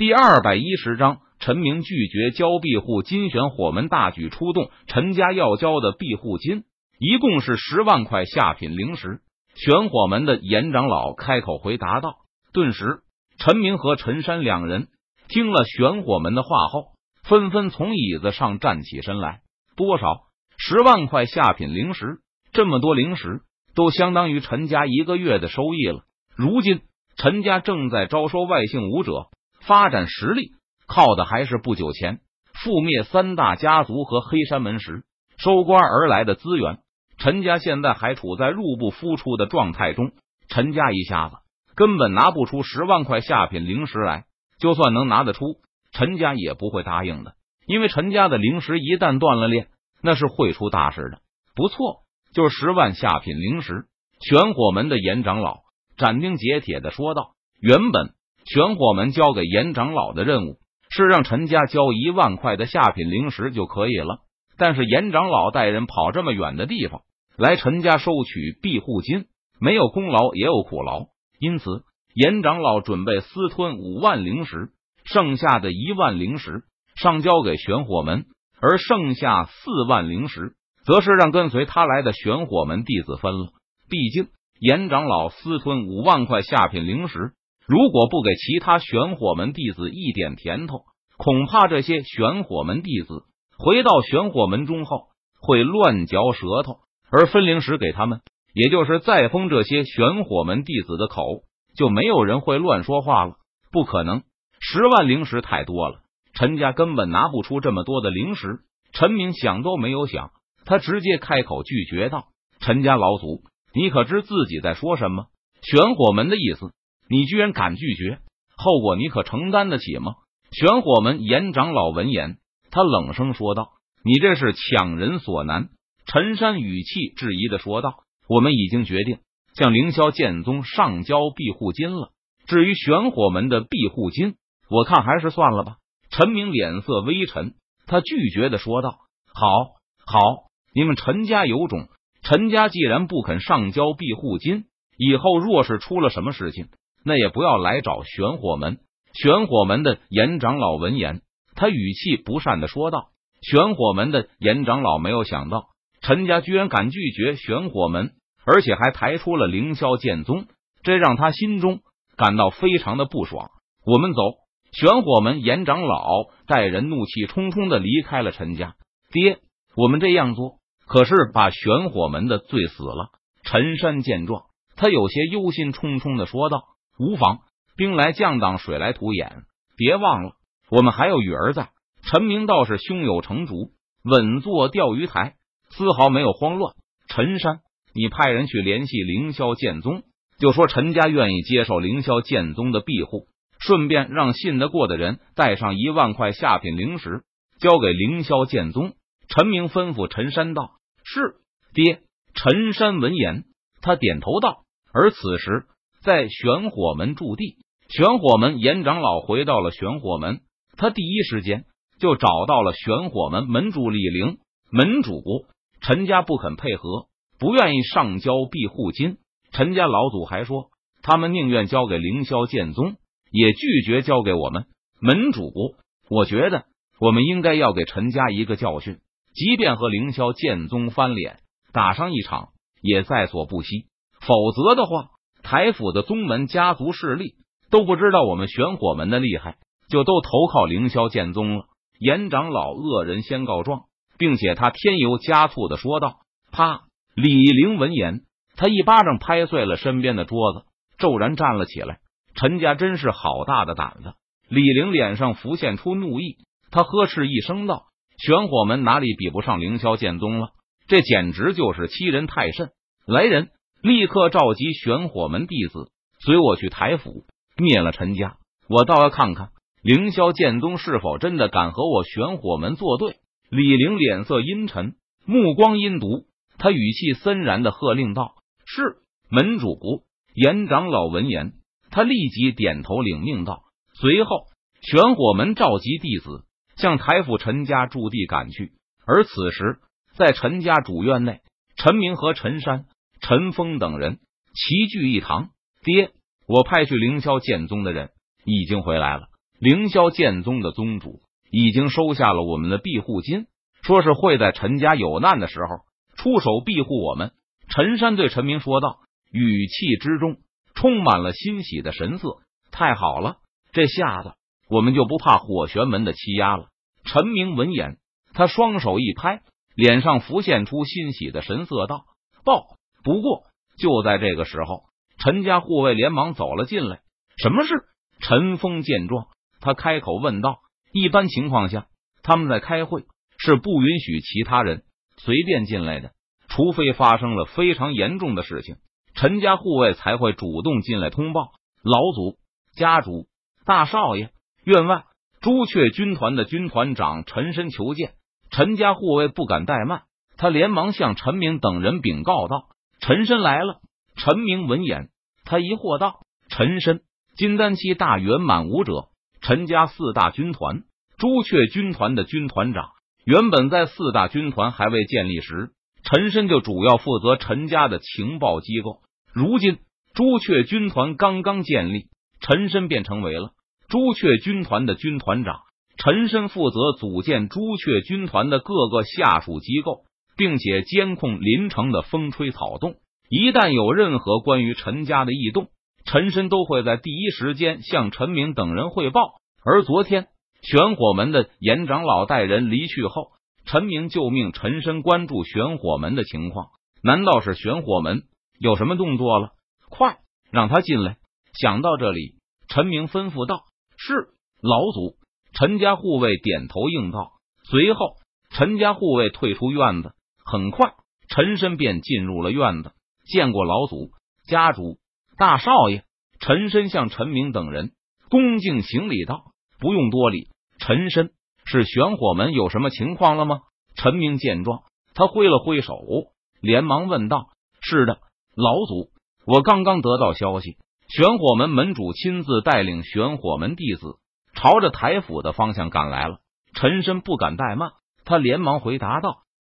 第二百一十章，陈明拒绝交庇护金，玄火门大举出动。陈家要交的庇护金一共是十万块下品灵石。玄火门的严长老开口回答道。顿时，陈明和陈山两人听了玄火门的话后，纷纷从椅子上站起身来。多少？十万块下品灵石？这么多灵石，都相当于陈家一个月的收益了。如今，陈家正在招收外姓武者。发展实力靠的还是不久前覆灭三大家族和黑山门时收刮而来的资源。陈家现在还处在入不敷出的状态中，陈家一下子根本拿不出十万块下品灵石来。就算能拿得出，陈家也不会答应的，因为陈家的灵石一旦断了链，那是会出大事的。不错，就是十万下品灵石。玄火门的严长老斩钉截铁的说道：“原本。”玄火门交给严长老的任务是让陈家交一万块的下品灵石就可以了，但是严长老带人跑这么远的地方来陈家收取庇护金，没有功劳也有苦劳，因此严长老准备私吞五万灵石，剩下的一万灵石上交给玄火门，而剩下四万灵石则是让跟随他来的玄火门弟子分了。毕竟严长老私吞五万块下品灵石。如果不给其他玄火门弟子一点甜头，恐怕这些玄火门弟子回到玄火门中后会乱嚼舌头。而分灵石给他们，也就是再封这些玄火门弟子的口，就没有人会乱说话了。不可能，十万灵石太多了，陈家根本拿不出这么多的灵石。陈明想都没有想，他直接开口拒绝道：“陈家老祖，你可知自己在说什么？玄火门的意思？”你居然敢拒绝，后果你可承担得起吗？玄火门严长老闻言，他冷声说道：“你这是强人所难。”陈山语气质疑的说道：“我们已经决定向凌霄剑宗上交庇护金了。至于玄火门的庇护金，我看还是算了吧。”陈明脸色微沉，他拒绝的说道：“好，好，你们陈家有种。陈家既然不肯上交庇护金，以后若是出了什么事情。”那也不要来找玄火门。玄火门的严长老闻言，他语气不善的说道：“玄火门的严长老没有想到陈家居然敢拒绝玄火门，而且还抬出了凌霄剑宗，这让他心中感到非常的不爽。”我们走。玄火门严长老带人怒气冲冲的离开了陈家。爹，我们这样做可是把玄火门的罪死了。陈山见状，他有些忧心忡忡的说道。无妨，兵来将挡，水来土掩。别忘了，我们还有雨儿在。陈明倒是胸有成竹，稳坐钓鱼台，丝毫没有慌乱。陈山，你派人去联系凌霄剑宗，就说陈家愿意接受凌霄剑宗的庇护，顺便让信得过的人带上一万块下品灵石，交给凌霄剑宗。陈明吩咐陈山道：“是爹。”陈山闻言，他点头道：“而此时。”在玄火门驻地，玄火门严长老回到了玄火门，他第一时间就找到了玄火门门主李陵。门主陈家不肯配合，不愿意上交庇护金。陈家老祖还说，他们宁愿交给凌霄剑宗，也拒绝交给我们。门主，我觉得我们应该要给陈家一个教训，即便和凌霄剑宗翻脸，打上一场也在所不惜。否则的话。台府的宗门家族势力都不知道我们玄火门的厉害，就都投靠凌霄剑宗了。严长老恶人先告状，并且他添油加醋的说道：“啪！”李陵闻言，他一巴掌拍碎了身边的桌子，骤然站了起来。陈家真是好大的胆子！李陵脸上浮现出怒意，他呵斥一声道：“玄火门哪里比不上凌霄剑宗了？这简直就是欺人太甚！来人！”立刻召集玄火门弟子，随我去台府灭了陈家。我倒要看看凌霄剑宗是否真的敢和我玄火门作对。李陵脸色阴沉，目光阴毒，他语气森然的喝令道：“是门主。”严长老闻言，他立即点头领命道。随后，玄火门召集弟子向台府陈家驻地赶去。而此时，在陈家主院内，陈明和陈山。陈峰等人齐聚一堂，爹，我派去凌霄剑宗的人已经回来了。凌霄剑宗的宗主已经收下了我们的庇护金，说是会在陈家有难的时候出手庇护我们。”陈山对陈明说道，语气之中充满了欣喜的神色。太好了，这下子我们就不怕火玄门的欺压了。陈明闻言，他双手一拍，脸上浮现出欣喜的神色，道：“报！”不过就在这个时候，陈家护卫连忙走了进来。什么事？陈峰见状，他开口问道：“一般情况下，他们在开会，是不允许其他人随便进来的。”除非发生了非常严重的事情，陈家护卫才会主动进来通报老祖、家主、大少爷。院外，朱雀军团的军团长陈深求见。陈家护卫不敢怠慢，他连忙向陈明等人禀告道：“陈深来了。”陈明闻言，他疑惑道：“陈深，金丹期大圆满武者，陈家四大军团，朱雀军团的军团长。原本在四大军团还未建立时。”陈深就主要负责陈家的情报机构。如今朱雀军团刚刚建立，陈深便成为了朱雀军团的军团长。陈深负责组建朱雀军团的各个下属机构，并且监控林城的风吹草动。一旦有任何关于陈家的异动，陈深都会在第一时间向陈明等人汇报。而昨天玄火门的严长老带人离去后。陈明就命陈深关注玄火门的情况，难道是玄火门有什么动作了？快让他进来！想到这里，陈明吩咐道：“是老祖。”陈家护卫点头应道。随后，陈家护卫退出院子。很快，陈深便进入了院子，见过老祖、家主、大少爷。陈深向陈明等人恭敬行礼道：“不用多礼。”陈深。是玄火门有什么情况了吗？陈明见状，他挥了挥手，连忙问道：“是的，老祖，我刚刚得到消息，玄火门门主亲自带领玄火门弟子朝着台府的方向赶来了。”陈深不敢怠慢，他连忙回答道：“